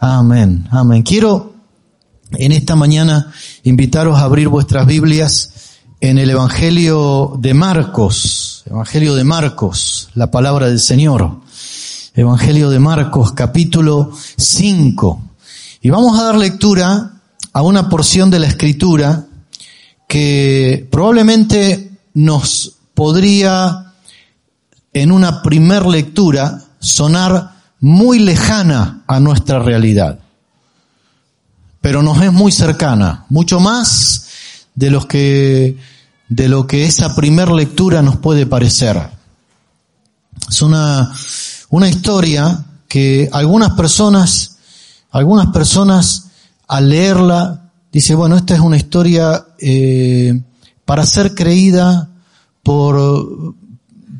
Amén, amén. Quiero en esta mañana invitaros a abrir vuestras Biblias en el Evangelio de Marcos, Evangelio de Marcos, la palabra del Señor. Evangelio de Marcos, capítulo 5. Y vamos a dar lectura a una porción de la escritura que probablemente nos podría en una primer lectura sonar muy lejana a nuestra realidad, pero nos es muy cercana, mucho más de los que de lo que esa primer lectura nos puede parecer. Es una, una historia que algunas personas, algunas personas al leerla dice bueno esta es una historia eh, para ser creída por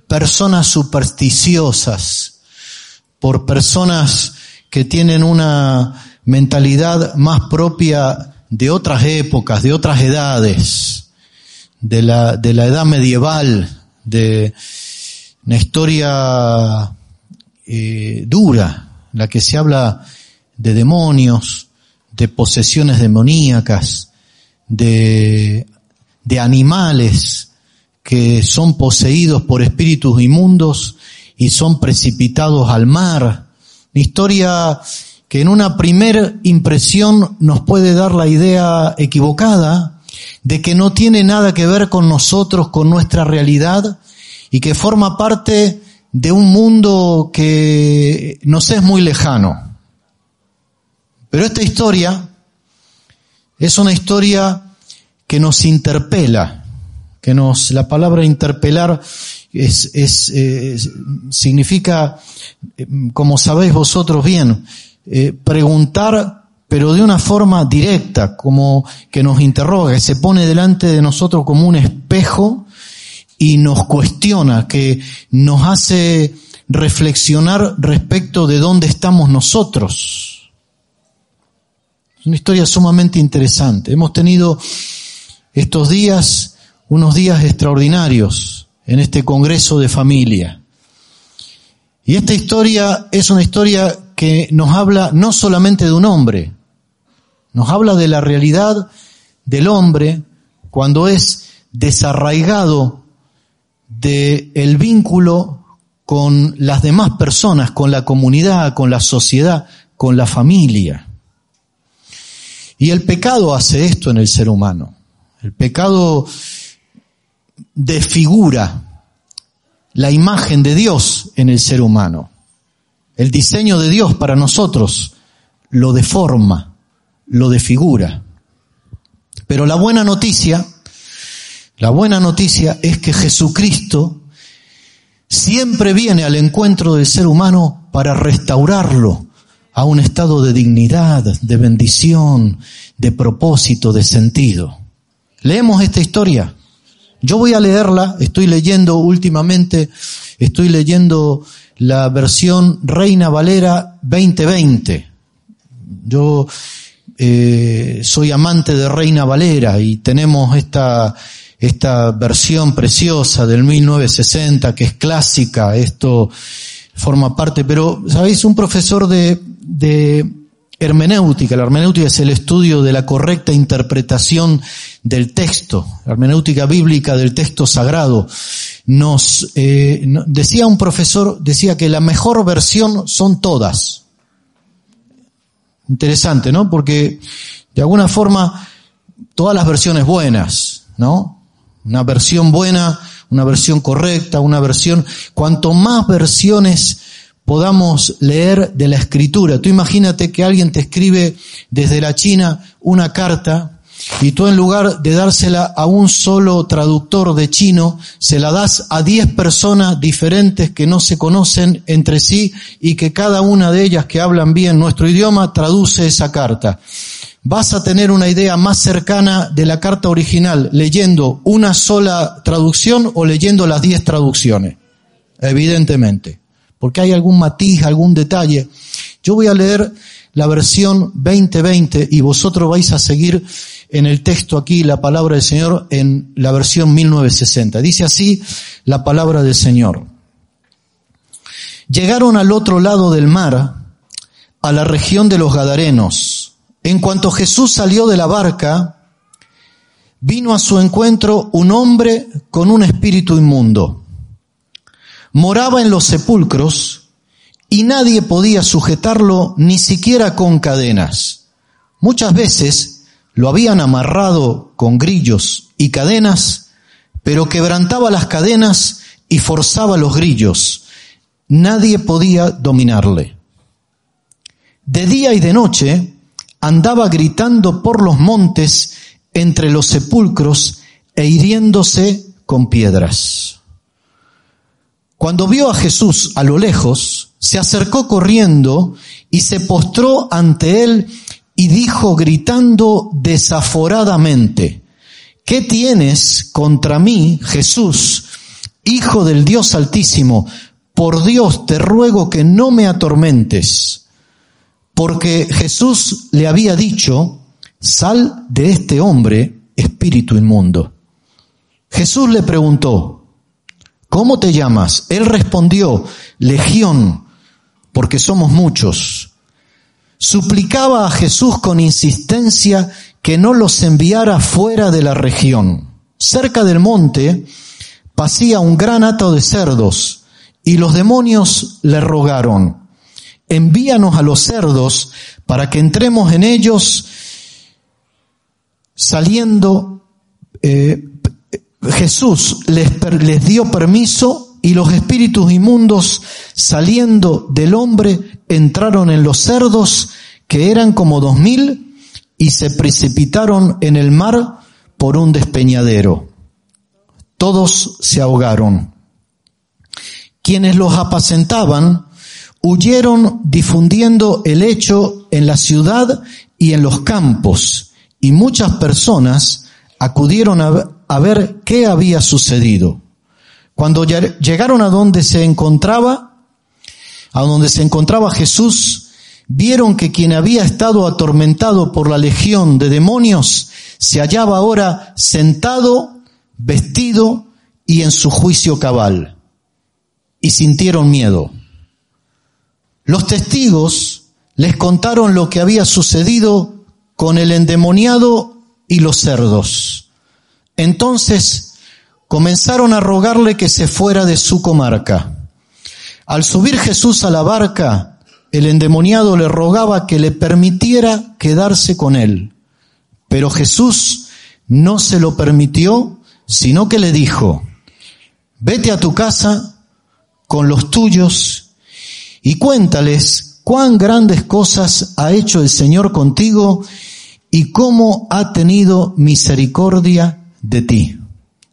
personas supersticiosas, por personas que tienen una mentalidad más propia de otras épocas, de otras edades, de la, de la edad medieval, de una historia eh, dura, la que se habla de demonios, de posesiones demoníacas, de, de animales que son poseídos por espíritus inmundos y son precipitados al mar. Una historia que en una primera impresión nos puede dar la idea equivocada de que no tiene nada que ver con nosotros, con nuestra realidad y que forma parte de un mundo que nos es muy lejano. Pero esta historia es una historia que nos interpela, que nos, la palabra interpelar es, es, significa, como sabéis vosotros bien, eh, preguntar, pero de una forma directa, como que nos interroga, se pone delante de nosotros como un espejo y nos cuestiona, que nos hace reflexionar respecto de dónde estamos nosotros. Es una historia sumamente interesante. Hemos tenido estos días unos días extraordinarios en este Congreso de Familia. Y esta historia es una historia que nos habla no solamente de un hombre, nos habla de la realidad del hombre cuando es desarraigado del el vínculo con las demás personas, con la comunidad, con la sociedad, con la familia. Y el pecado hace esto en el ser humano. El pecado desfigura la imagen de Dios en el ser humano. El diseño de Dios para nosotros lo deforma, lo desfigura. Pero la buena noticia, la buena noticia es que Jesucristo siempre viene al encuentro del ser humano para restaurarlo a un estado de dignidad, de bendición, de propósito, de sentido. Leemos esta historia yo voy a leerla, estoy leyendo últimamente, estoy leyendo la versión Reina Valera 2020. Yo eh, soy amante de Reina Valera y tenemos esta, esta versión preciosa del 1960 que es clásica, esto forma parte, pero, ¿sabéis? Un profesor de, de hermenéutica. La hermenéutica es el estudio de la correcta interpretación del texto, la hermenéutica bíblica del texto sagrado. Nos eh, decía un profesor, decía que la mejor versión son todas. Interesante, ¿no? Porque de alguna forma todas las versiones buenas, ¿no? Una versión buena, una versión correcta, una versión, cuanto más versiones podamos leer de la escritura. Tú imagínate que alguien te escribe desde la China una carta y tú en lugar de dársela a un solo traductor de chino, se la das a diez personas diferentes que no se conocen entre sí y que cada una de ellas que hablan bien nuestro idioma traduce esa carta. Vas a tener una idea más cercana de la carta original leyendo una sola traducción o leyendo las diez traducciones. Evidentemente. Porque hay algún matiz, algún detalle. Yo voy a leer la versión 2020 y vosotros vais a seguir en el texto aquí la palabra del Señor en la versión 1960. Dice así la palabra del Señor. Llegaron al otro lado del mar, a la región de los Gadarenos. En cuanto Jesús salió de la barca, vino a su encuentro un hombre con un espíritu inmundo. Moraba en los sepulcros y nadie podía sujetarlo ni siquiera con cadenas. Muchas veces lo habían amarrado con grillos y cadenas, pero quebrantaba las cadenas y forzaba los grillos. Nadie podía dominarle. De día y de noche andaba gritando por los montes entre los sepulcros e hiriéndose con piedras. Cuando vio a Jesús a lo lejos, se acercó corriendo y se postró ante él y dijo gritando desaforadamente, ¿qué tienes contra mí, Jesús, Hijo del Dios Altísimo? Por Dios te ruego que no me atormentes. Porque Jesús le había dicho, sal de este hombre, espíritu inmundo. Jesús le preguntó, ¿cómo te llamas? Él respondió, Legión, porque somos muchos suplicaba a Jesús con insistencia que no los enviara fuera de la región. Cerca del monte pasía un gran hato de cerdos y los demonios le rogaron, envíanos a los cerdos para que entremos en ellos saliendo. Eh, Jesús les, dio permiso y los espíritus inmundos saliendo del hombre entraron en los cerdos, que eran como dos mil, y se precipitaron en el mar por un despeñadero. Todos se ahogaron. Quienes los apacentaban huyeron difundiendo el hecho en la ciudad y en los campos, y muchas personas acudieron a, ver qué había sucedido. Cuando llegaron a donde se encontraba, a donde se encontraba Jesús, vieron que quien había estado atormentado por la legión de demonios se hallaba ahora sentado, vestido y en su juicio cabal. Y sintieron miedo. Los testigos les contaron lo que había sucedido con el endemoniado y los cerdos. Entonces comenzaron a rogarle que se fuera de su comarca. Al subir Jesús a la barca, el endemoniado le rogaba que le permitiera quedarse con él. Pero Jesús no se lo permitió, sino que le dijo, vete a tu casa con los tuyos y cuéntales cuán grandes cosas ha hecho el Señor contigo y cómo ha tenido misericordia de ti.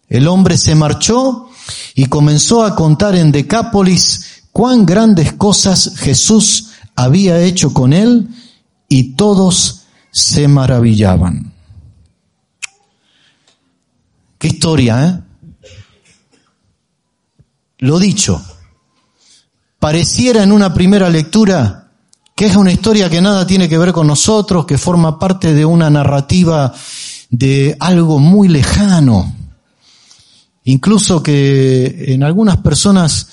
El hombre se marchó y comenzó a contar en Decápolis cuán grandes cosas Jesús había hecho con él y todos se maravillaban. Qué historia, ¿eh? Lo dicho, pareciera en una primera lectura que es una historia que nada tiene que ver con nosotros, que forma parte de una narrativa de algo muy lejano. Incluso que en algunas personas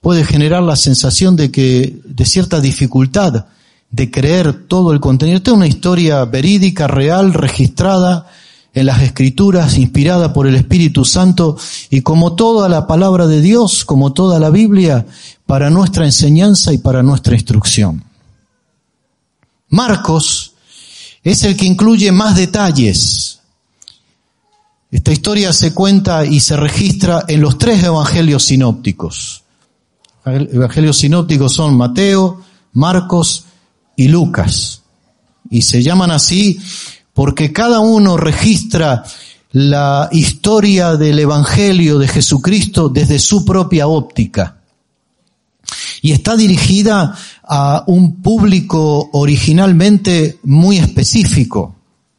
puede generar la sensación de que, de cierta dificultad de creer todo el contenido. Esta es una historia verídica, real, registrada en las escrituras, inspirada por el Espíritu Santo y como toda la palabra de Dios, como toda la Biblia, para nuestra enseñanza y para nuestra instrucción. Marcos es el que incluye más detalles. Esta historia se cuenta y se registra en los tres evangelios sinópticos evangelios sinópticos son Mateo, Marcos y Lucas. Y se llaman así porque cada uno registra la historia del Evangelio de Jesucristo desde su propia óptica. Y está dirigida a un público originalmente muy específico.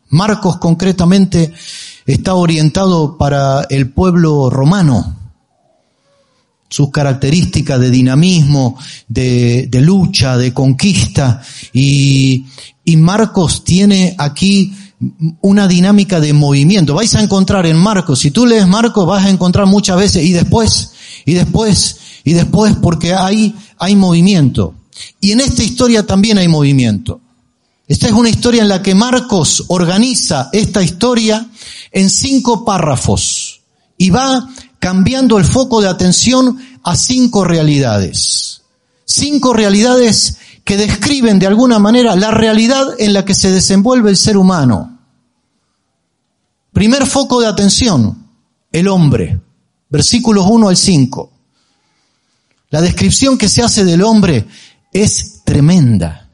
Marcos concretamente está orientado para el pueblo romano. Sus características de dinamismo, de, lucha, de conquista. Y, y Marcos tiene aquí una dinámica de movimiento. Vais a encontrar en Marcos, si tú lees Marcos vas a encontrar muchas veces y después, y después, y después, porque hay, hay movimiento. Y en esta historia también hay movimiento. Esta es una historia en la que Marcos organiza esta historia en cinco párrafos y va cambiando el foco de atención a cinco realidades. Cinco realidades que describen de alguna manera la realidad en la que se desenvuelve el ser humano. Primer foco de atención, el hombre. Versículos 1 al 5. La descripción que se hace del hombre es tremenda,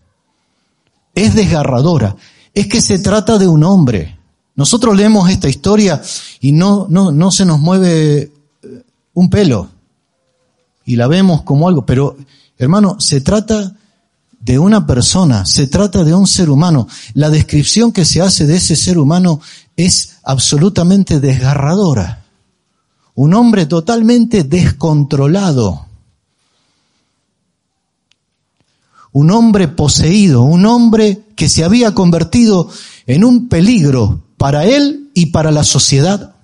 es desgarradora, es que se trata de un hombre. Nosotros leemos esta historia y no, no, no se nos mueve eh, un pelo y la vemos como algo, pero hermano, se trata de una persona, se trata de un ser humano. La descripción que se hace de ese ser humano es absolutamente desgarradora. Un hombre totalmente descontrolado. Un hombre poseído, un hombre que se había convertido en un peligro para él y para la sociedad.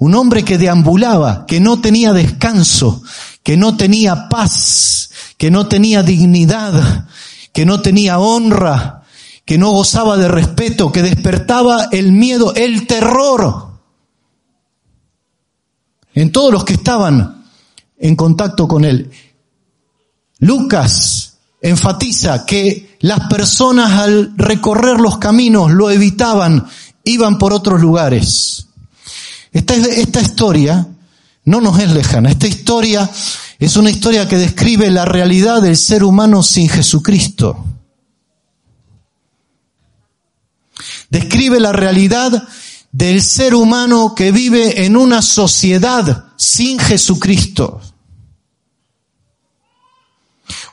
Un hombre que deambulaba, que no tenía descanso, que no tenía paz, que no tenía dignidad, que no tenía honra, que no gozaba de respeto, que despertaba el miedo, el terror en todos los que estaban en contacto con él. Lucas enfatiza que las personas al recorrer los caminos lo evitaban, iban por otros lugares. Esta, esta historia no nos es lejana. Esta historia es una historia que describe la realidad del ser humano sin Jesucristo. Describe la realidad del ser humano que vive en una sociedad sin Jesucristo.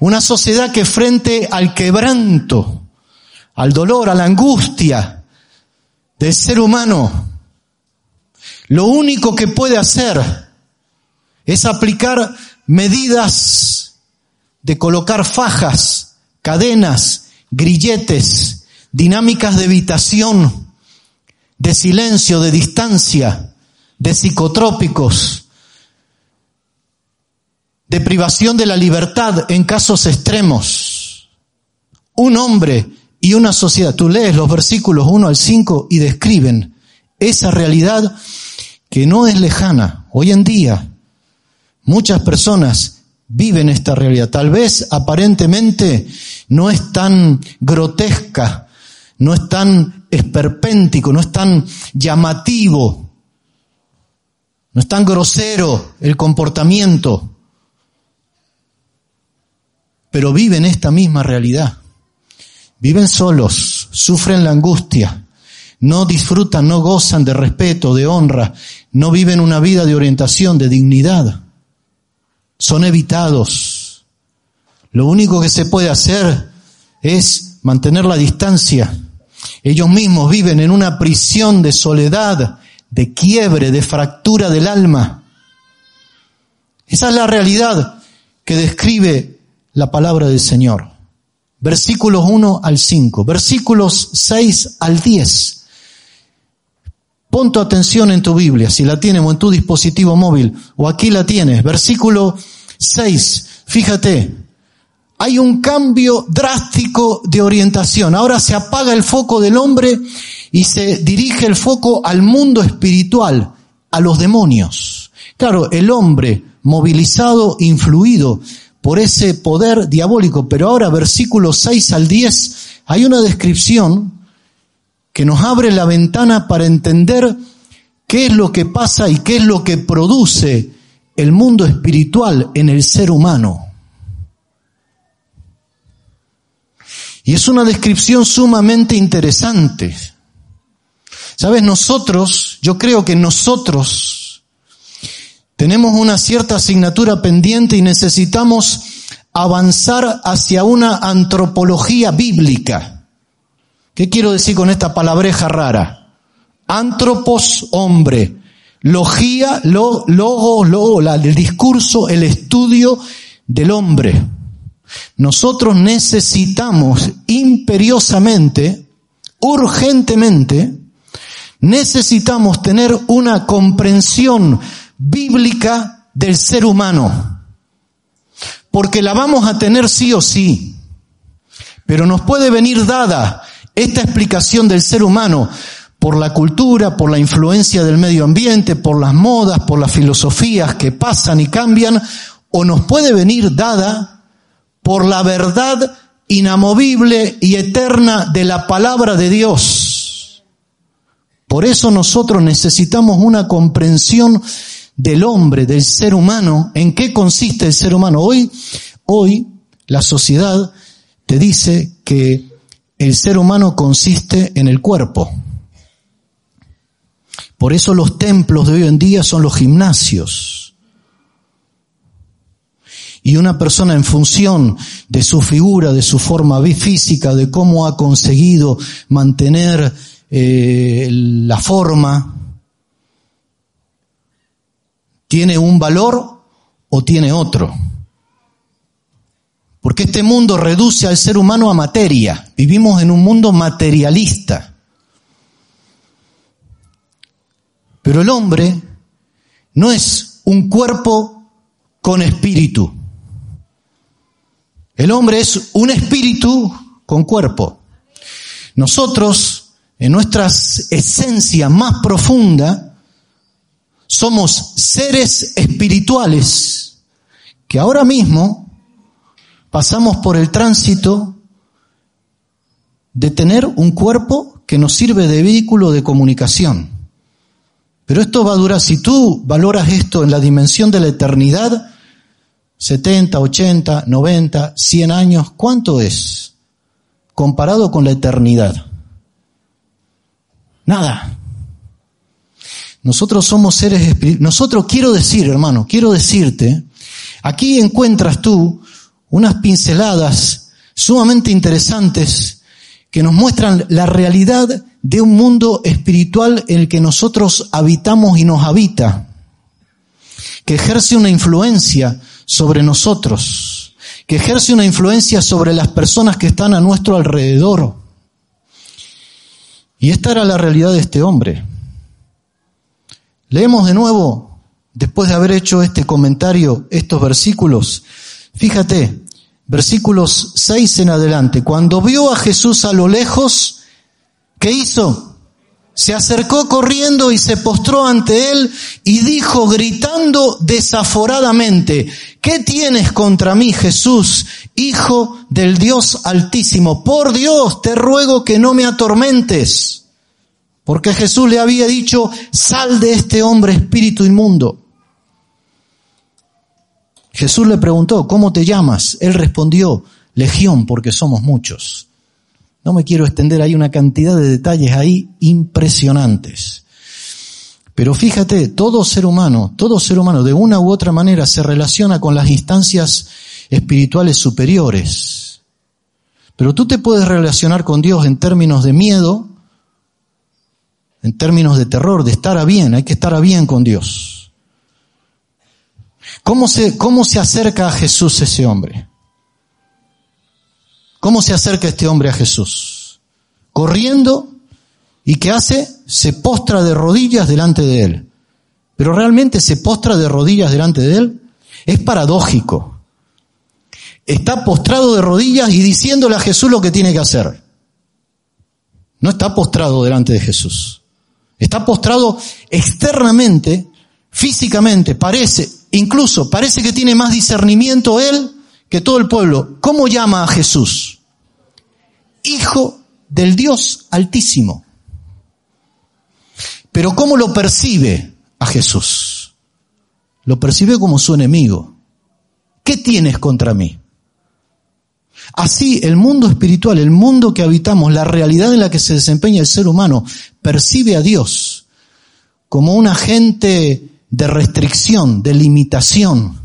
Una sociedad que frente al quebranto, al dolor, a la angustia del ser humano, lo único que puede hacer es aplicar medidas de colocar fajas, cadenas, grilletes, dinámicas de evitación, de silencio, de distancia, de psicotrópicos, de privación de la libertad en casos extremos. Un hombre y una sociedad, tú lees los versículos 1 al 5 y describen esa realidad que no es lejana. Hoy en día Muchas personas viven esta realidad. Tal vez aparentemente no es tan grotesca, no es tan esperpéntico, no es tan llamativo, no es tan grosero el comportamiento, pero viven esta misma realidad. Viven solos, sufren la angustia, no disfrutan, no gozan de respeto, de honra, no viven una vida de orientación, de dignidad son evitados. Lo único que se puede hacer es mantener la distancia. Ellos mismos viven en una prisión de soledad, de quiebre, de fractura del alma. Esa es la realidad que describe la palabra del Señor. Versículos 1 al 5, versículos 6 al 10. Pon tu atención en tu Biblia, si la tienes o en tu dispositivo móvil, o aquí la tienes. Versículo 6. Fíjate, hay un cambio drástico de orientación. Ahora se apaga el foco del hombre y se dirige el foco al mundo espiritual, a los demonios. Claro, el hombre movilizado, influido por ese poder diabólico, pero ahora versículos 6 al 10 hay una descripción que nos abre la ventana para entender qué es lo que pasa y qué es lo que produce el mundo espiritual en el ser humano. Y es una descripción sumamente interesante. Sabes, nosotros, yo creo que nosotros tenemos una cierta asignatura pendiente y necesitamos avanzar hacia una antropología bíblica. ¿Qué quiero decir con esta palabreja rara? Antropos, hombre. Logía, lo, logo, logo, el discurso, el estudio del hombre. Nosotros necesitamos imperiosamente, urgentemente, necesitamos tener una comprensión bíblica del ser humano. Porque la vamos a tener sí o sí. Pero nos puede venir dada esta explicación del ser humano por la cultura, por la influencia del medio ambiente, por las modas, por las filosofías que pasan y cambian, o nos puede venir dada por la verdad inamovible y eterna de la palabra de Dios. Por eso nosotros necesitamos una comprensión del hombre, del ser humano, en qué consiste el ser humano. Hoy, hoy la sociedad te dice que el ser humano consiste en el cuerpo. Por eso los templos de hoy en día son los gimnasios. Y una persona en función de su figura, de su forma física, de cómo ha conseguido mantener eh, la forma, tiene un valor o tiene otro. Porque este mundo reduce al ser humano a materia. Vivimos en un mundo materialista. Pero el hombre no es un cuerpo con espíritu. El hombre es un espíritu con cuerpo. Nosotros, en nuestra esencia más profunda, somos seres espirituales que ahora mismo pasamos por el tránsito de tener un cuerpo que nos sirve de vehículo de comunicación. Pero esto va a durar, si tú valoras esto en la dimensión de la eternidad, 70, 80, 90, 100 años, ¿cuánto es comparado con la eternidad? Nada. Nosotros somos seres espirituales. Nosotros quiero decir, hermano, quiero decirte, aquí encuentras tú unas pinceladas sumamente interesantes que nos muestran la realidad de un mundo espiritual en el que nosotros habitamos y nos habita, que ejerce una influencia sobre nosotros, que ejerce una influencia sobre las personas que están a nuestro alrededor. Y esta era la realidad de este hombre. Leemos de nuevo, después de haber hecho este comentario, estos versículos. Fíjate, versículos 6 en adelante. Cuando vio a Jesús a lo lejos, ¿qué hizo? Se acercó corriendo y se postró ante él y dijo gritando desaforadamente, ¿qué tienes contra mí, Jesús, Hijo del Dios Altísimo? Por Dios, te ruego que no me atormentes. Porque Jesús le había dicho, sal de este hombre espíritu inmundo. Jesús le preguntó, ¿cómo te llamas? Él respondió, Legión, porque somos muchos. No me quiero extender, hay una cantidad de detalles ahí impresionantes. Pero fíjate, todo ser humano, todo ser humano de una u otra manera se relaciona con las instancias espirituales superiores. Pero tú te puedes relacionar con Dios en términos de miedo, en términos de terror, de estar a bien, hay que estar a bien con Dios. ¿Cómo se, cómo se acerca a Jesús ese hombre? ¿Cómo se acerca este hombre a Jesús? Corriendo y ¿qué hace? Se postra de rodillas delante de él. Pero realmente se postra de rodillas delante de él. Es paradójico. Está postrado de rodillas y diciéndole a Jesús lo que tiene que hacer. No está postrado delante de Jesús. Está postrado externamente, físicamente, parece, Incluso parece que tiene más discernimiento él que todo el pueblo. ¿Cómo llama a Jesús? Hijo del Dios Altísimo. Pero ¿cómo lo percibe a Jesús? Lo percibe como su enemigo. ¿Qué tienes contra mí? Así, el mundo espiritual, el mundo que habitamos, la realidad en la que se desempeña el ser humano, percibe a Dios como un agente de restricción, de limitación,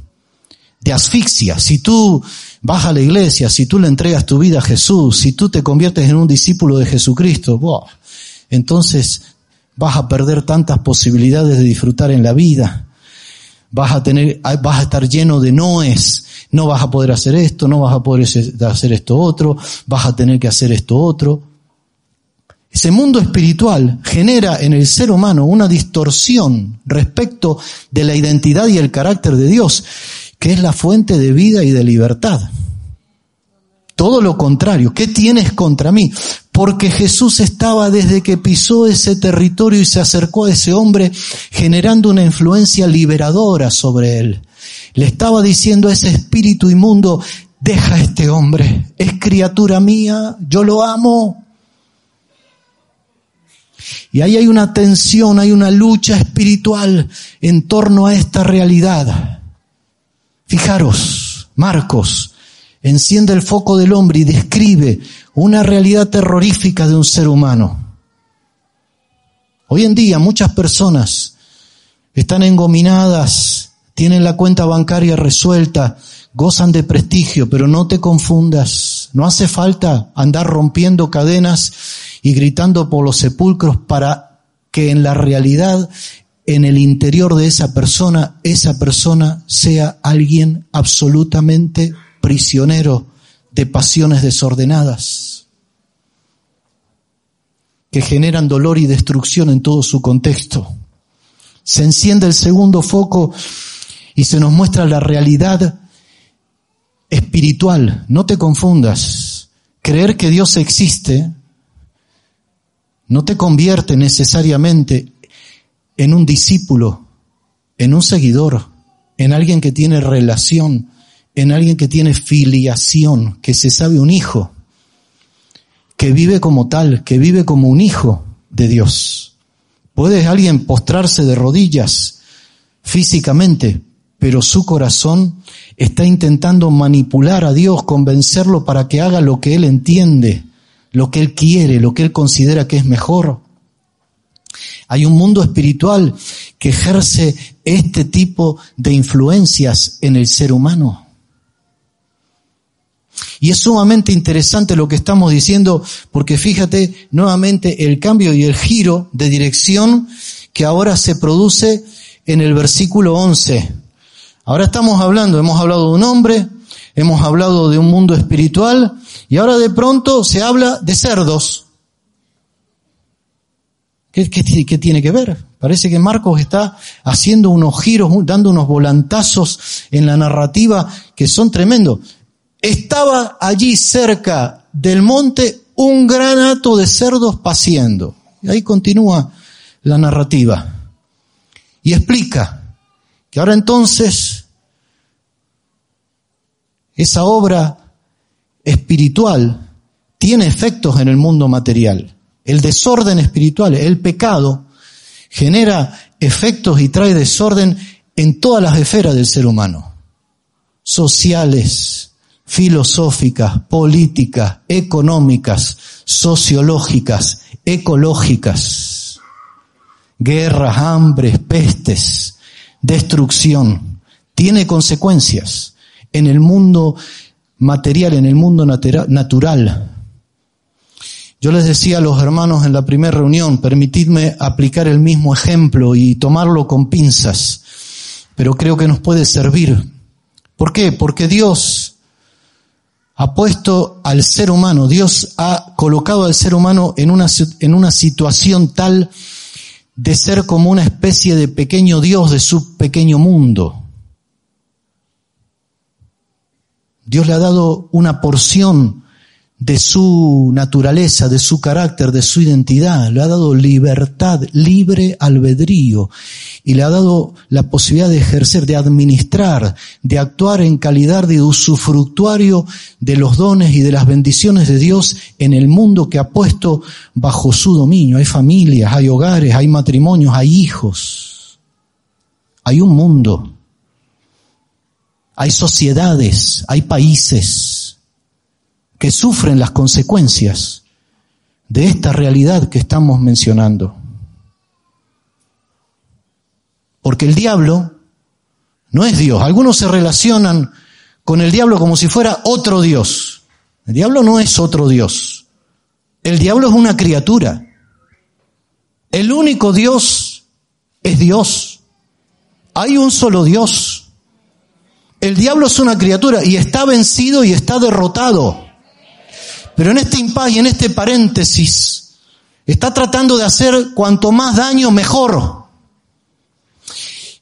de asfixia. Si tú vas a la iglesia, si tú le entregas tu vida a Jesús, si tú te conviertes en un discípulo de Jesucristo, entonces vas a perder tantas posibilidades de disfrutar en la vida. Vas a tener, vas a estar lleno de noes. No vas a poder hacer esto, no vas a poder hacer esto otro, vas a tener que hacer esto otro. Ese mundo espiritual genera en el ser humano una distorsión respecto de la identidad y el carácter de Dios, que es la fuente de vida y de libertad. Todo lo contrario, ¿qué tienes contra mí? Porque Jesús estaba desde que pisó ese territorio y se acercó a ese hombre generando una influencia liberadora sobre él. Le estaba diciendo a ese espíritu inmundo, deja a este hombre, es criatura mía, yo lo amo, y ahí hay una tensión, hay una lucha espiritual en torno a esta realidad. Fijaros, Marcos enciende el foco del hombre y describe una realidad terrorífica de un ser humano. Hoy en día muchas personas están engominadas, tienen la cuenta bancaria resuelta, gozan de prestigio, pero no te confundas. No hace falta andar rompiendo cadenas y gritando por los sepulcros para que en la realidad, en el interior de esa persona, esa persona sea alguien absolutamente prisionero de pasiones desordenadas que generan dolor y destrucción en todo su contexto. Se enciende el segundo foco y se nos muestra la realidad espiritual. No te confundas. Creer que Dios existe no te convierte necesariamente en un discípulo, en un seguidor, en alguien que tiene relación, en alguien que tiene filiación, que se sabe un hijo, que vive como tal, que vive como un hijo de Dios. Puede alguien postrarse de rodillas físicamente, pero su corazón está intentando manipular a Dios, convencerlo para que haga lo que él entiende, lo que Él quiere, lo que Él considera que es mejor. Hay un mundo espiritual que ejerce este tipo de influencias en el ser humano. Y es sumamente interesante lo que estamos diciendo porque fíjate nuevamente el cambio y el giro de dirección que ahora se produce en el versículo 11. Ahora estamos hablando, hemos hablado de un hombre, hemos hablado de un mundo espiritual y ahora de pronto se habla de cerdos. ¿Qué, tiene que ver? Parece que Marcos está haciendo unos giros, dando unos volantazos en la narrativa que son tremendos. Estaba allí cerca del monte un gran hato de cerdos paciendo. Y ahí continúa la narrativa. Y explica que ahora entonces esa obra espiritual tiene efectos en el mundo material. El desorden espiritual, el pecado, genera efectos y trae desorden en todas las esferas del ser humano. Sociales, filosóficas, políticas, económicas, sociológicas, ecológicas. Guerras, hambres, pestes, destrucción. Tiene consecuencias en el mundo material, en el mundo natural. Yo les decía a los hermanos en la primera reunión, permitidme aplicar el mismo ejemplo y tomarlo con pinzas, pero creo que nos puede servir. ¿Por qué? Porque Dios ha puesto al ser humano, Dios ha colocado al ser humano en una, en una situación tal de ser como una especie de pequeño Dios de su pequeño mundo. Dios le ha dado una porción de su naturaleza, de su carácter, de su identidad. Le ha dado libertad, libre albedrío. Y le ha dado la posibilidad de ejercer, de administrar, de actuar en calidad de usufructuario de los dones y de las bendiciones de Dios en el mundo que ha puesto bajo su dominio. Hay familias, hay hogares, hay matrimonios, hay hijos. Hay un mundo hay sociedades, hay países. que sufren las consecuencias de esta realidad que estamos mencionando. Porque el diablo no es Dios. Algunos se relacionan con el diablo como si fuera otro Dios. El diablo no es otro Dios. El diablo es una criatura. El único Dios es Dios. Hay un solo Dios. El diablo es una criatura y está vencido y está derrotado. Pero en este impas y en este paréntesis, está tratando de hacer cuanto más daño mejor.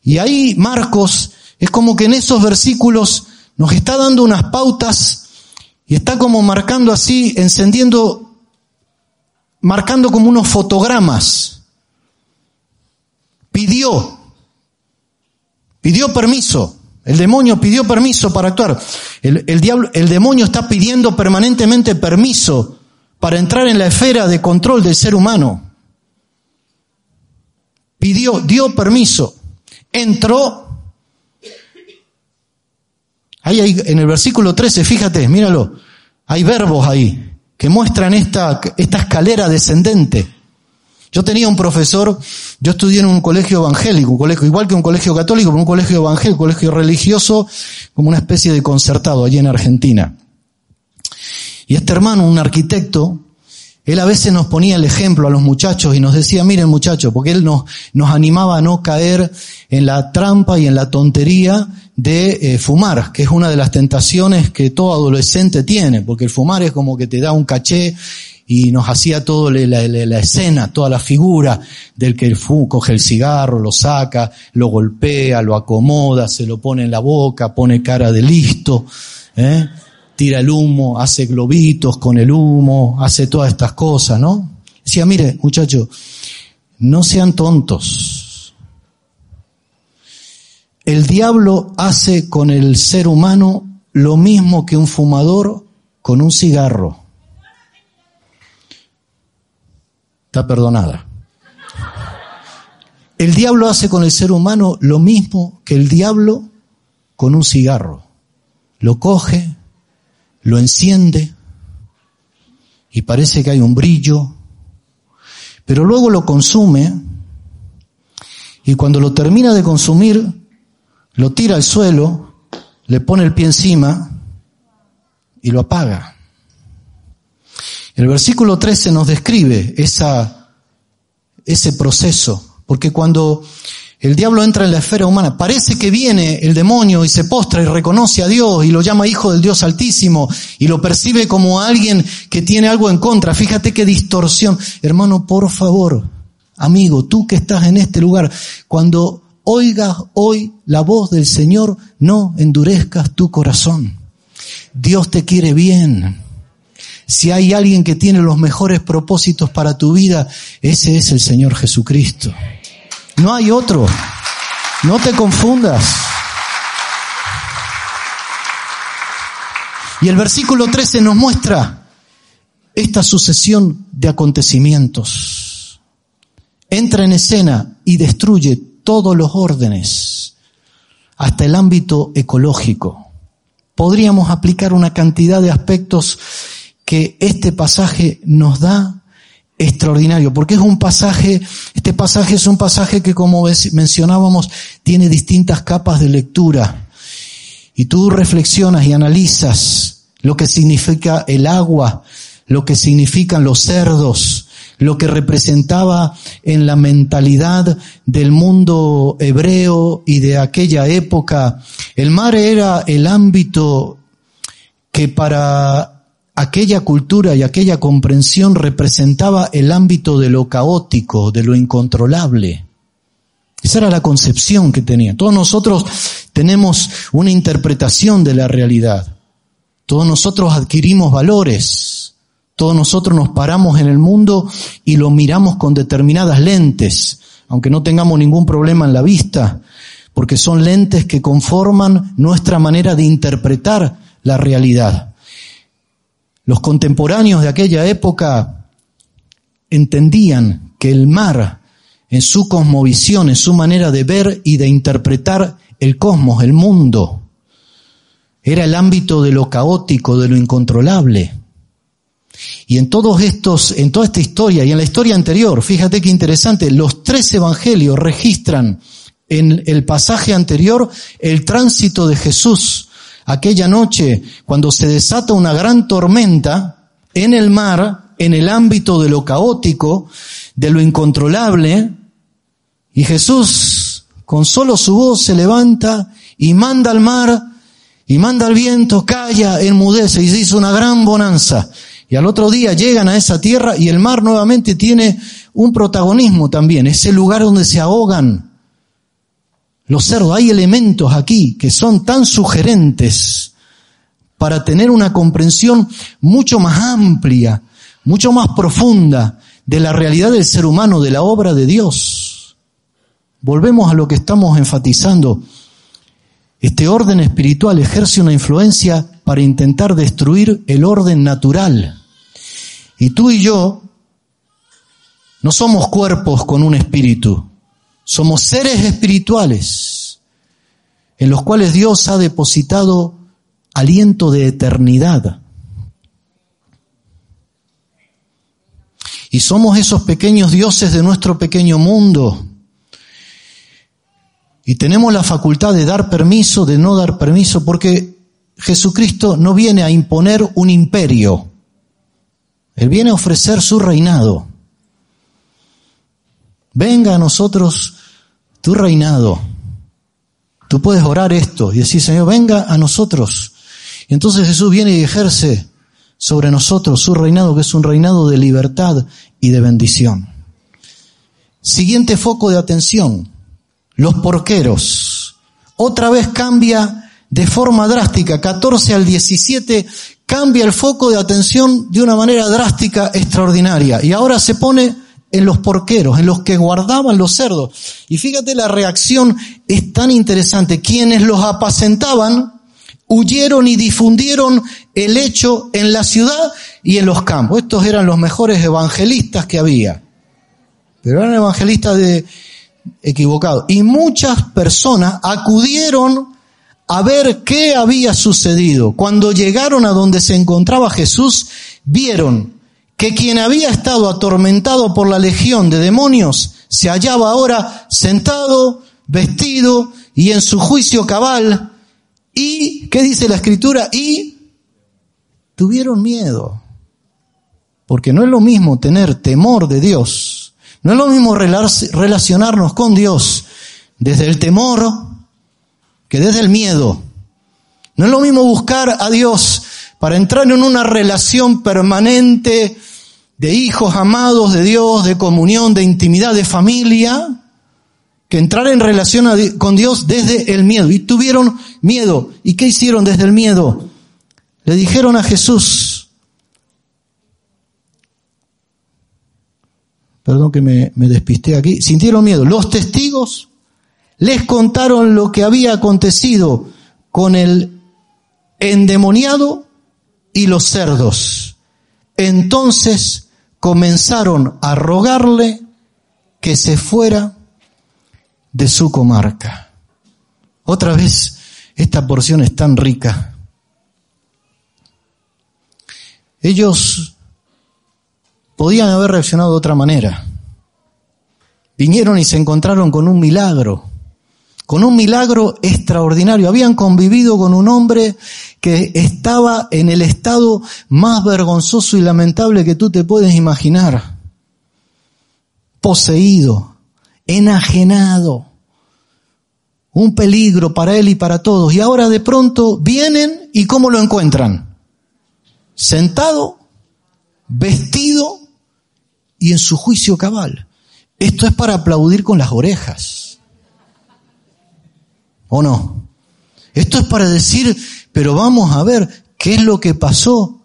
Y ahí Marcos es como que en esos versículos nos está dando unas pautas y está como marcando así, encendiendo, marcando como unos fotogramas. Pidió, pidió permiso. El demonio pidió permiso para actuar. El, el, diablo, el demonio está pidiendo permanentemente permiso para entrar en la esfera de control del ser humano. Pidió, dio permiso. Entró. Ahí, ahí en el versículo 13, fíjate, míralo. Hay verbos ahí que muestran esta, esta escalera descendente. Yo tenía un profesor, yo estudié en un colegio evangélico, un colegio igual que un colegio católico, pero un colegio evangélico, un colegio religioso, como una especie de concertado allí en Argentina. Y este hermano, un arquitecto, él a veces nos ponía el ejemplo a los muchachos y nos decía, miren muchachos, porque él nos, animaba a no caer en la trampa y en la tontería de eh, fumar, que es una de las tentaciones que todo adolescente tiene, porque el fumar es como que te da un caché y nos hacía todo la, la, escena, toda la figura del que el fu coge el cigarro, lo saca, lo golpea, lo acomoda, se lo pone en la boca, pone cara de listo, ¿eh? tira el humo, hace globitos con el humo, hace todas estas cosas, ¿no? Decía, mire, muchacho, no sean tontos. El diablo hace con el ser humano lo mismo que un fumador con un cigarro. Está perdonada. El diablo hace con el ser humano lo mismo que el diablo con un cigarro. Lo coge, lo enciende y parece que hay un brillo, pero luego lo consume y cuando lo termina de consumir, lo tira al suelo, le pone el pie encima y lo apaga. El versículo 13 nos describe esa, ese proceso, porque cuando el diablo entra en la esfera humana, parece que viene el demonio y se postra y reconoce a Dios y lo llama hijo del Dios altísimo y lo percibe como alguien que tiene algo en contra. Fíjate qué distorsión. Hermano, por favor, amigo, tú que estás en este lugar, cuando oigas hoy la voz del Señor, no endurezcas tu corazón. Dios te quiere bien. Si hay alguien que tiene los mejores propósitos para tu vida, ese es el Señor Jesucristo. No hay otro. No te confundas. Y el versículo 13 nos muestra esta sucesión de acontecimientos. Entra en escena y destruye todos los órdenes, hasta el ámbito ecológico. Podríamos aplicar una cantidad de aspectos que este pasaje nos da extraordinario, porque es un pasaje, este pasaje es un pasaje que como mencionábamos tiene distintas capas de lectura. Y tú reflexionas y analizas lo que significa el agua, lo que significan los cerdos, lo que representaba en la mentalidad del mundo hebreo y de aquella época. El mar era el ámbito que para aquella cultura y aquella comprensión representaba el ámbito de lo caótico, de lo incontrolable. Esa era la concepción que tenía. Todos nosotros tenemos una interpretación de la realidad. Todos nosotros adquirimos valores. Todos nosotros nos paramos en el mundo y lo miramos con determinadas lentes, aunque no tengamos ningún problema en la vista, porque son lentes que conforman nuestra manera de interpretar la realidad. Los contemporáneos de aquella época entendían que el mar, en su cosmovisión, en su manera de ver y de interpretar el cosmos, el mundo, era el ámbito de lo caótico, de lo incontrolable. Y en todos estos, en toda esta historia y en la historia anterior, fíjate qué interesante, los tres evangelios registran en el pasaje anterior el tránsito de Jesús aquella noche cuando se desata una gran tormenta en el mar, en el ámbito de lo caótico, de lo incontrolable, y Jesús con solo su voz se levanta y manda al mar y manda al viento, calla, enmudece y se hizo una gran bonanza. Y al otro día llegan a esa tierra y el mar nuevamente tiene un protagonismo también, ese lugar donde se ahogan los cerdos. Hay elementos aquí que son tan sugerentes para tener una comprensión mucho más amplia, mucho más profunda de la realidad del ser humano, de la obra de Dios. Volvemos a lo que estamos enfatizando. Este orden espiritual ejerce una influencia para intentar destruir el orden natural. Y tú y yo no somos cuerpos con un espíritu, somos seres espirituales en los cuales Dios ha depositado aliento de eternidad. Y somos esos pequeños dioses de nuestro pequeño mundo y tenemos la facultad de dar permiso, de no dar permiso, porque Jesucristo no viene a imponer un imperio. Él viene a ofrecer su reinado. Venga a nosotros tu reinado. Tú puedes orar esto y decir, Señor, venga a nosotros. Y entonces Jesús viene y ejerce sobre nosotros su reinado, que es un reinado de libertad y de bendición. Siguiente foco de atención los porqueros. Otra vez cambia de forma drástica, 14 al 17, cambia el foco de atención de una manera drástica, extraordinaria. Y ahora se pone en los porqueros, en los que guardaban los cerdos. Y fíjate, la reacción es tan interesante. Quienes los apacentaban huyeron y difundieron el hecho en la ciudad y en los campos. Estos eran los mejores evangelistas que había. Pero eran evangelistas de, equivocado. Y muchas personas acudieron a ver qué había sucedido. Cuando llegaron a donde se encontraba Jesús, vieron que quien había estado atormentado por la legión de demonios se hallaba ahora sentado, vestido y en su juicio cabal. Y, ¿qué dice la escritura? Y tuvieron miedo. Porque no es lo mismo tener temor de Dios no es lo mismo relacionarnos con Dios desde el temor que desde el miedo. No es lo mismo buscar a Dios para entrar en una relación permanente de hijos amados de Dios, de comunión, de intimidad, de familia, que entrar en relación con Dios desde el miedo. Y tuvieron miedo. ¿Y qué hicieron desde el miedo? Le dijeron a Jesús, perdón que me, me despisté aquí, sintieron miedo. Los testigos les contaron lo que había acontecido con el endemoniado y los cerdos. Entonces comenzaron a rogarle que se fuera de su comarca. Otra vez, esta porción es tan rica. Ellos podían haber reaccionado de otra manera. Vinieron y se encontraron con un milagro, con un milagro extraordinario. Habían convivido con un hombre que estaba en el estado más vergonzoso y lamentable que tú te puedes imaginar. Poseído, enajenado, un peligro para él y para todos. Y ahora de pronto vienen y ¿cómo lo encuentran? Sentado, vestido y en su juicio cabal. Esto es para aplaudir con las orejas. ¿O no? Esto es para decir, pero vamos a ver qué es lo que pasó.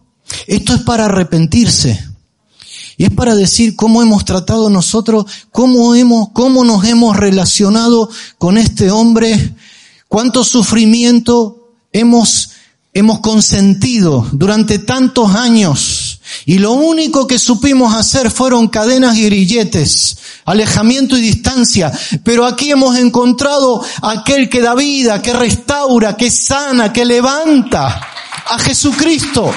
Esto es para arrepentirse. Y es para decir cómo hemos tratado nosotros, cómo hemos, cómo nos hemos relacionado con este hombre, cuánto sufrimiento hemos, hemos consentido durante tantos años y lo único que supimos hacer fueron cadenas y grilletes, alejamiento y distancia. Pero aquí hemos encontrado aquel que da vida, que restaura, que sana, que levanta a Jesucristo.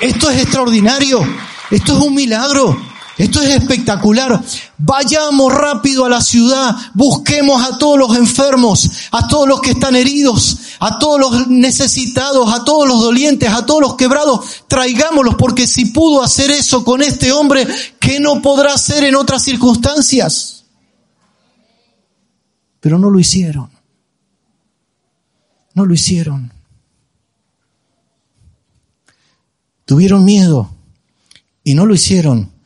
Esto es extraordinario. Esto es un milagro. Esto es espectacular. Vayamos rápido a la ciudad, busquemos a todos los enfermos, a todos los que están heridos, a todos los necesitados, a todos los dolientes, a todos los quebrados. Traigámoslos porque si pudo hacer eso con este hombre, ¿qué no podrá hacer en otras circunstancias? Pero no lo hicieron. No lo hicieron. Tuvieron miedo y no lo hicieron.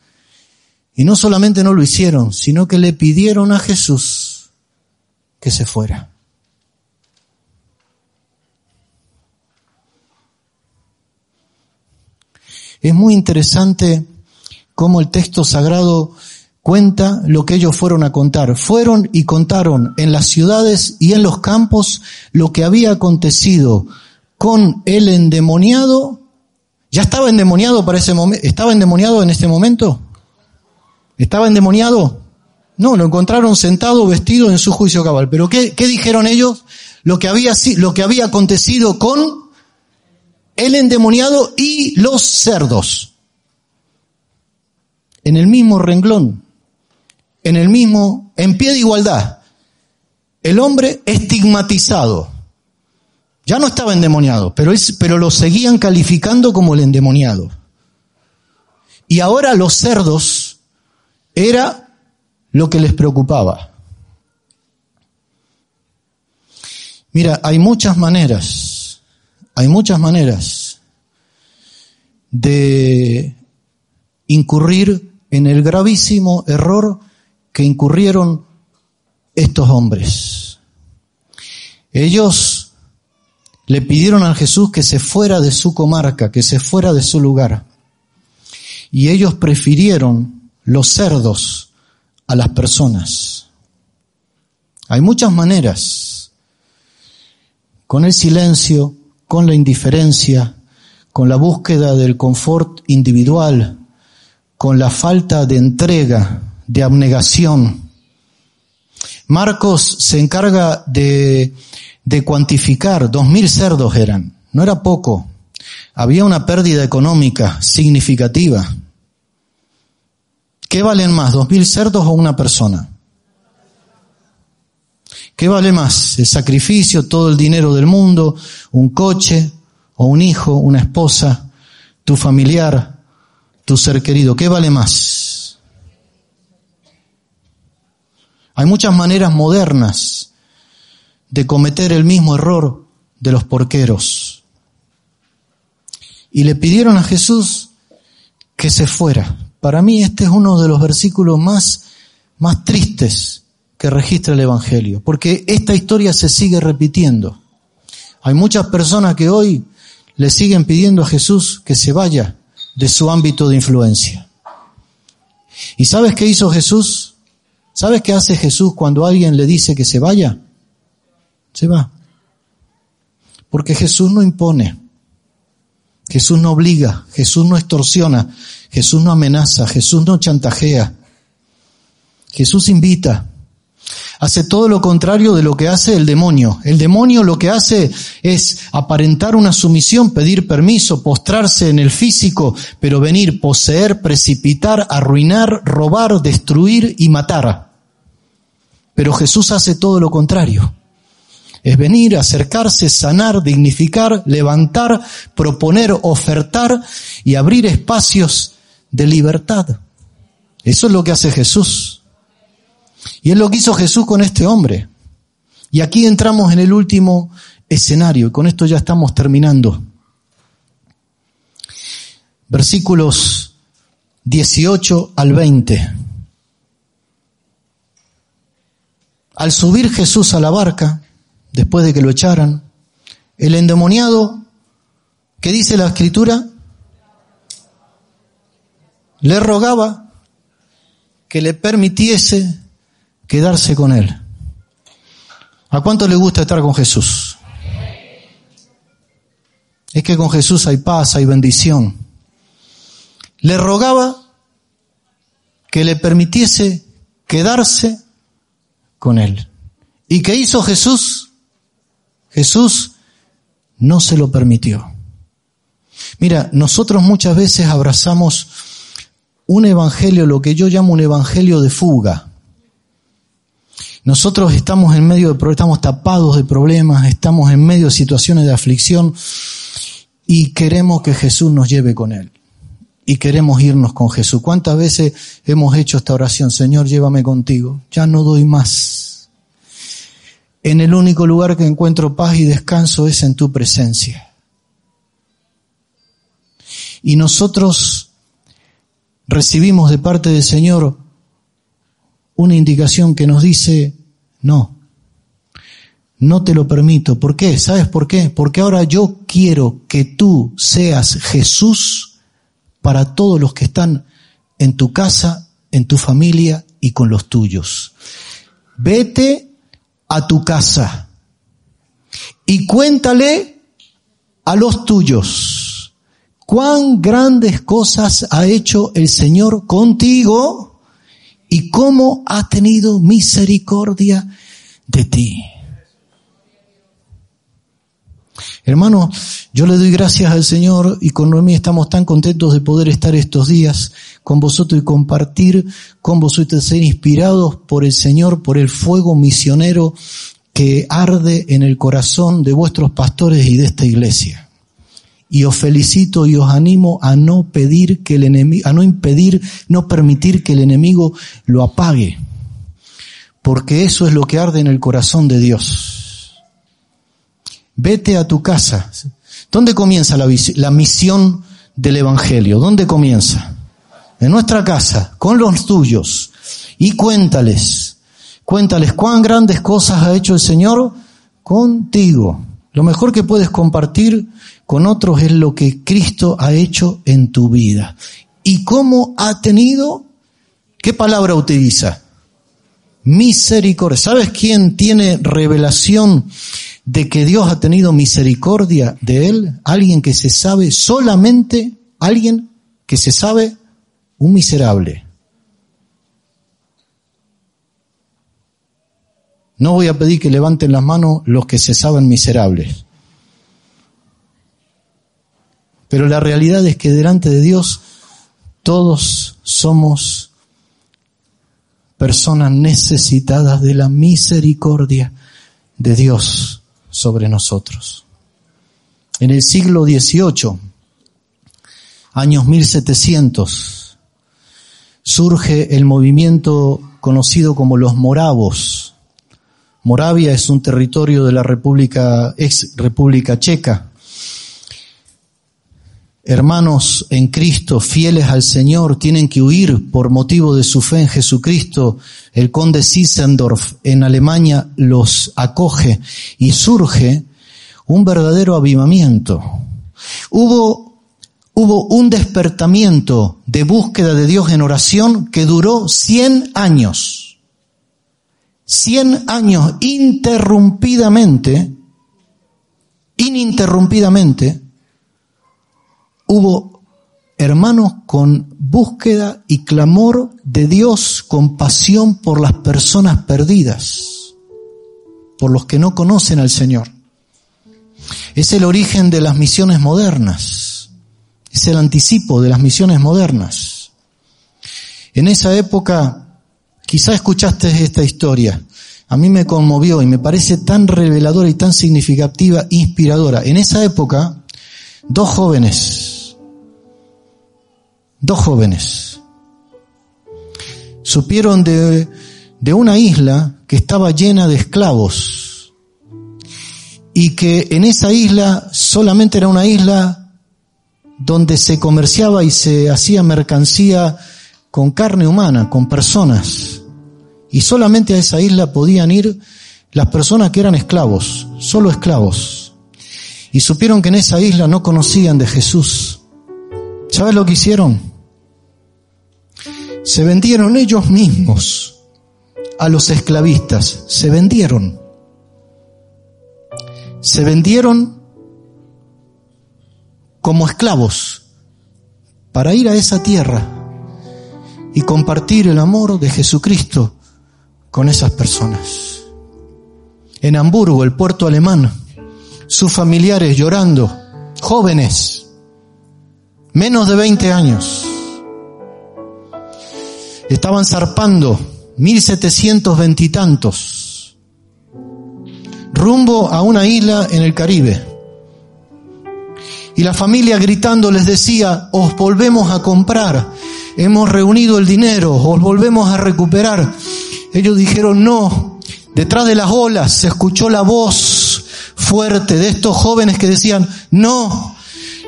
Y no solamente no lo hicieron, sino que le pidieron a Jesús que se fuera. Es muy interesante cómo el texto sagrado cuenta lo que ellos fueron a contar. Fueron y contaron en las ciudades y en los campos lo que había acontecido con el endemoniado. ¿Ya estaba endemoniado para ese momento? ¿Estaba endemoniado en este momento? ¿Estaba endemoniado? No, lo encontraron sentado, vestido en su juicio cabal. Pero ¿qué, qué dijeron ellos? Lo que, había, lo que había acontecido con el endemoniado y los cerdos. En el mismo renglón, en el mismo, en pie de igualdad. El hombre estigmatizado. Ya no estaba endemoniado, pero, es, pero lo seguían calificando como el endemoniado. Y ahora los cerdos era lo que les preocupaba. Mira, hay muchas maneras, hay muchas maneras de incurrir en el gravísimo error que incurrieron estos hombres. Ellos le pidieron a Jesús que se fuera de su comarca, que se fuera de su lugar. Y ellos prefirieron los cerdos a las personas. Hay muchas maneras, con el silencio, con la indiferencia, con la búsqueda del confort individual, con la falta de entrega, de abnegación. Marcos se encarga de, de cuantificar, dos mil cerdos eran, no era poco. Había una pérdida económica significativa. ¿Qué valen más, dos mil cerdos o una persona? ¿Qué vale más? El sacrificio, todo el dinero del mundo, un coche o un hijo, una esposa, tu familiar, tu ser querido. ¿Qué vale más? Hay muchas maneras modernas de cometer el mismo error de los porqueros. Y le pidieron a Jesús que se fuera. Para mí este es uno de los versículos más, más tristes que registra el Evangelio, porque esta historia se sigue repitiendo. Hay muchas personas que hoy le siguen pidiendo a Jesús que se vaya de su ámbito de influencia. ¿Y sabes qué hizo Jesús? ¿Sabes qué hace Jesús cuando alguien le dice que se vaya? Se va. Porque Jesús no impone. Jesús no obliga, Jesús no extorsiona, Jesús no amenaza, Jesús no chantajea. Jesús invita. Hace todo lo contrario de lo que hace el demonio. El demonio lo que hace es aparentar una sumisión, pedir permiso, postrarse en el físico, pero venir, poseer, precipitar, arruinar, robar, destruir y matar. Pero Jesús hace todo lo contrario es venir, acercarse, sanar, dignificar, levantar, proponer, ofertar y abrir espacios de libertad. Eso es lo que hace Jesús. Y es lo que hizo Jesús con este hombre. Y aquí entramos en el último escenario, y con esto ya estamos terminando. Versículos 18 al 20. Al subir Jesús a la barca, después de que lo echaran. El endemoniado, ¿qué dice la escritura? Le rogaba que le permitiese quedarse con él. ¿A cuánto le gusta estar con Jesús? Es que con Jesús hay paz, hay bendición. Le rogaba que le permitiese quedarse con él. ¿Y qué hizo Jesús? Jesús no se lo permitió. Mira, nosotros muchas veces abrazamos un evangelio, lo que yo llamo un evangelio de fuga. Nosotros estamos en medio de estamos tapados de problemas, estamos en medio de situaciones de aflicción y queremos que Jesús nos lleve con él. Y queremos irnos con Jesús. ¿Cuántas veces hemos hecho esta oración? Señor, llévame contigo. Ya no doy más. En el único lugar que encuentro paz y descanso es en tu presencia. Y nosotros recibimos de parte del Señor una indicación que nos dice, no, no te lo permito. ¿Por qué? ¿Sabes por qué? Porque ahora yo quiero que tú seas Jesús para todos los que están en tu casa, en tu familia y con los tuyos. Vete a tu casa y cuéntale a los tuyos cuán grandes cosas ha hecho el Señor contigo y cómo ha tenido misericordia de ti. Hermano, yo le doy gracias al Señor y con Noemí estamos tan contentos de poder estar estos días con vosotros y compartir con vosotros, ser inspirados por el Señor, por el fuego misionero que arde en el corazón de vuestros pastores y de esta iglesia. Y os felicito y os animo a no pedir que el enemigo, a no impedir, no permitir que el enemigo lo apague. Porque eso es lo que arde en el corazón de Dios Vete a tu casa. ¿Dónde comienza la, la misión del Evangelio? ¿Dónde comienza? En nuestra casa, con los tuyos. Y cuéntales, cuéntales cuán grandes cosas ha hecho el Señor contigo. Lo mejor que puedes compartir con otros es lo que Cristo ha hecho en tu vida. ¿Y cómo ha tenido? ¿Qué palabra utiliza? Misericordia. ¿Sabes quién tiene revelación de que Dios ha tenido misericordia de él, alguien que se sabe solamente, alguien que se sabe un miserable. No voy a pedir que levanten las manos los que se saben miserables. Pero la realidad es que delante de Dios todos somos personas necesitadas de la misericordia de Dios sobre nosotros. En el siglo XVIII, años 1700, surge el movimiento conocido como los moravos. Moravia es un territorio de la República, ex República Checa. Hermanos en Cristo, fieles al Señor, tienen que huir por motivo de su fe en Jesucristo el conde Sissendorf en Alemania los acoge y surge un verdadero avivamiento. Hubo, hubo un despertamiento de búsqueda de Dios en oración que duró 100 años. 100 años interrumpidamente, ininterrumpidamente, hubo hermanos con búsqueda y clamor de Dios, compasión por las personas perdidas, por los que no conocen al Señor. Es el origen de las misiones modernas, es el anticipo de las misiones modernas. En esa época, quizá escuchaste esta historia, a mí me conmovió y me parece tan reveladora y tan significativa, inspiradora. En esa época, dos jóvenes, dos jóvenes. Supieron de, una isla que estaba llena de esclavos y que en esa isla solamente era una isla donde se comerciaba y se hacía mercancía con carne humana, con personas. Y solamente a esa isla podían ir las personas que eran esclavos, solo esclavos. Y supieron que en esa isla no conocían de Jesús. ¿Sabes lo que hicieron? Se vendieron ellos mismos a los esclavistas, se vendieron. Se vendieron como esclavos para ir a esa tierra y compartir el amor de Jesucristo con esas personas. En Hamburgo, el puerto alemán, sus familiares llorando, jóvenes, Menos de 20 años. Estaban zarpando, 1720 y tantos, rumbo a una isla en el Caribe. Y la familia gritando les decía, os volvemos a comprar, hemos reunido el dinero, os volvemos a recuperar. Ellos dijeron, no, detrás de las olas se escuchó la voz fuerte de estos jóvenes que decían, no,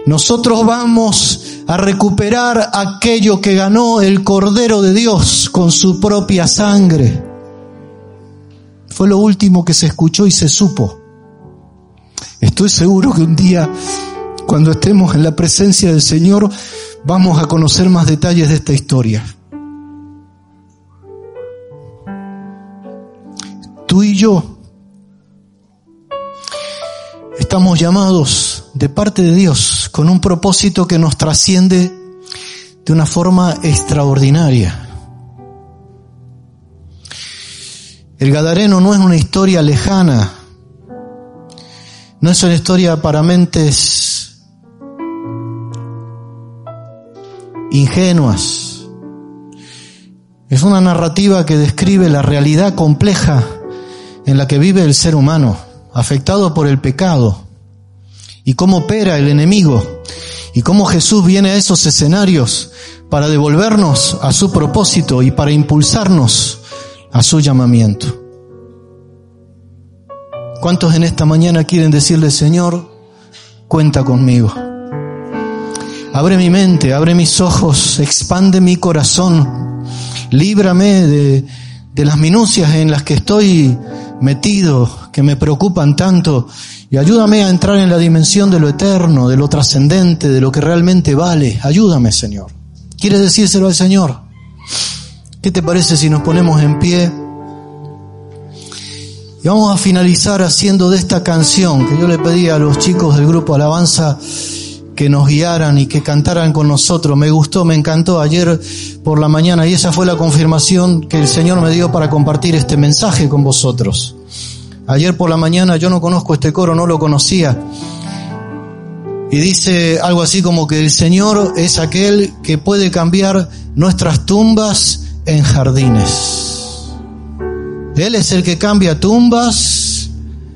nosotros vamos a recuperar aquello que ganó el Cordero de Dios con su propia sangre. Fue lo último que se escuchó y se supo. Estoy seguro que un día cuando estemos en la presencia del Señor, vamos a conocer más detalles de esta historia. Tú y yo estamos llamados de parte de Dios con un propósito que nos trasciende de una forma extraordinaria. El Gadareno no es una historia lejana, no es una historia para mentes ingenuas. Es una narrativa que describe la realidad compleja en la que vive el ser humano, afectado por el pecado, y cómo opera el enemigo, y cómo Jesús viene a esos escenarios para devolvernos a su propósito y para impulsarnos a su llamamiento. ¿Cuántos en esta mañana quieren decirle, Señor, cuenta conmigo? Abre mi mente, abre mis ojos, expande mi corazón, líbrame de, de las minucias en las que estoy metido, que me preocupan tanto, y ayúdame a entrar en la dimensión de lo eterno, de lo trascendente, de lo que realmente vale. Ayúdame, Señor. ¿Quieres decírselo al Señor? ¿Qué te parece si nos ponemos en pie? Y vamos a finalizar haciendo de esta canción que yo le pedí a los chicos del grupo Alabanza que nos guiaran y que cantaran con nosotros. Me gustó, me encantó ayer por la mañana y esa fue la confirmación que el Señor me dio para compartir este mensaje con vosotros. Ayer por la mañana yo no conozco este coro, no lo conocía. Y dice algo así como que el Señor es aquel que puede cambiar nuestras tumbas en jardines. Él es el que cambia tumbas,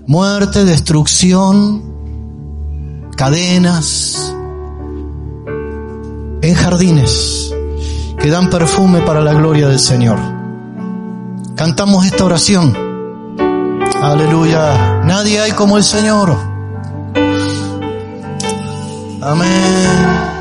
muerte, destrucción, cadenas, en jardines que dan perfume para la gloria del Señor. Cantamos esta oración. Aleluya. Nadie hay como el Señor. Amén.